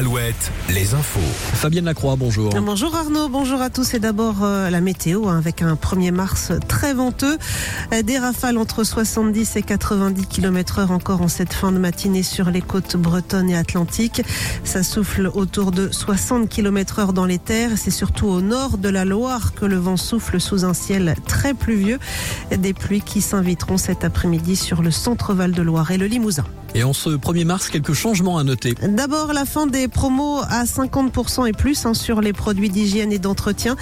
Alouette, les infos. Fabienne Lacroix, bonjour. Bonjour Arnaud, bonjour à tous. Et d'abord euh, la météo hein, avec un 1er mars très venteux. Euh, Des rafales entre 70 et 90 km heure encore en cette fin de matinée sur les côtes bretonnes et atlantiques. Ça souffle autour de 60 km heure dans les terres. C'est surtout au nord de la Loire que le vent souffle sous un ciel très pluvieux. Des pluies qui s'inviteront cet après-midi sur le centre Val de Loire et le Limousin. Et en ce 1er mars, quelques changements à noter. D'abord, la fin des promos à 50% et plus hein, sur les produits d'hygiène et d'entretien.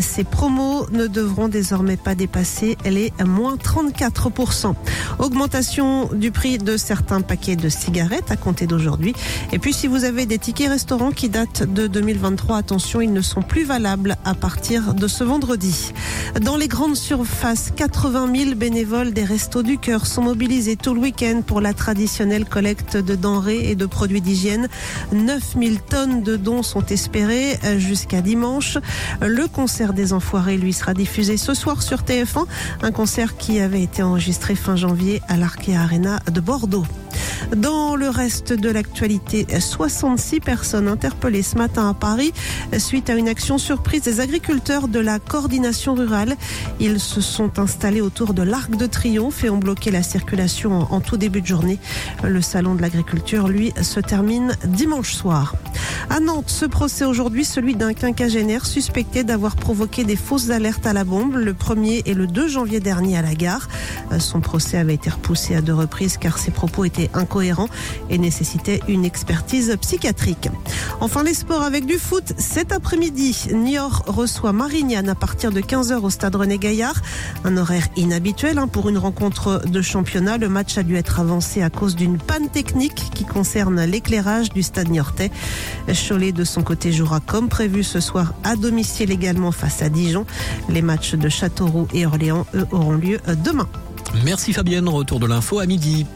Ces promos ne devront désormais pas dépasser les moins 34%. Augmentation du prix de certains paquets de cigarettes à compter d'aujourd'hui. Et puis, si vous avez des tickets restaurants qui datent de 2023, attention, ils ne sont plus valables à partir de ce vendredi. Dans les grandes surfaces, 80 000 bénévoles des Restos du Cœur sont mobilisés tout le week-end pour la traditionnelle collecte de denrées et de produits d'hygiène. 9000 tonnes de dons sont espérées jusqu'à dimanche. Le concert des Enfoirés, lui, sera diffusé ce soir sur TF1. Un concert qui avait été enregistré fin janvier à l'Arkea Arena de Bordeaux. Dans le reste de l'actualité, 66 personnes interpellées ce matin à Paris suite à une action surprise des agriculteurs de la coordination rurale. Ils se sont installés autour de l'Arc de Triomphe et ont bloqué la circulation en tout début de journée. Le salon de l'agriculture, lui, se termine dimanche soir. À Nantes, ce procès aujourd'hui, celui d'un quinquagénaire suspecté d'avoir provoqué des fausses alertes à la bombe le 1er et le 2 janvier dernier à la gare. Son procès avait été repoussé à deux reprises car ses propos étaient incohérents et nécessitaient une expertise psychiatrique. Enfin, les sports avec du foot. Cet après-midi, Niort reçoit Marignane à partir de 15h au stade René Gaillard. Un horaire inhabituel hein, pour une rencontre de championnat. Le match a dû être avancé à cause d'une panne technique qui concerne l'éclairage du stade niortais. Cholet, de son côté, jouera comme prévu ce soir à domicile également face à Dijon. Les matchs de Châteauroux et Orléans, eux, auront lieu demain. Merci Fabienne, retour de l'info à midi.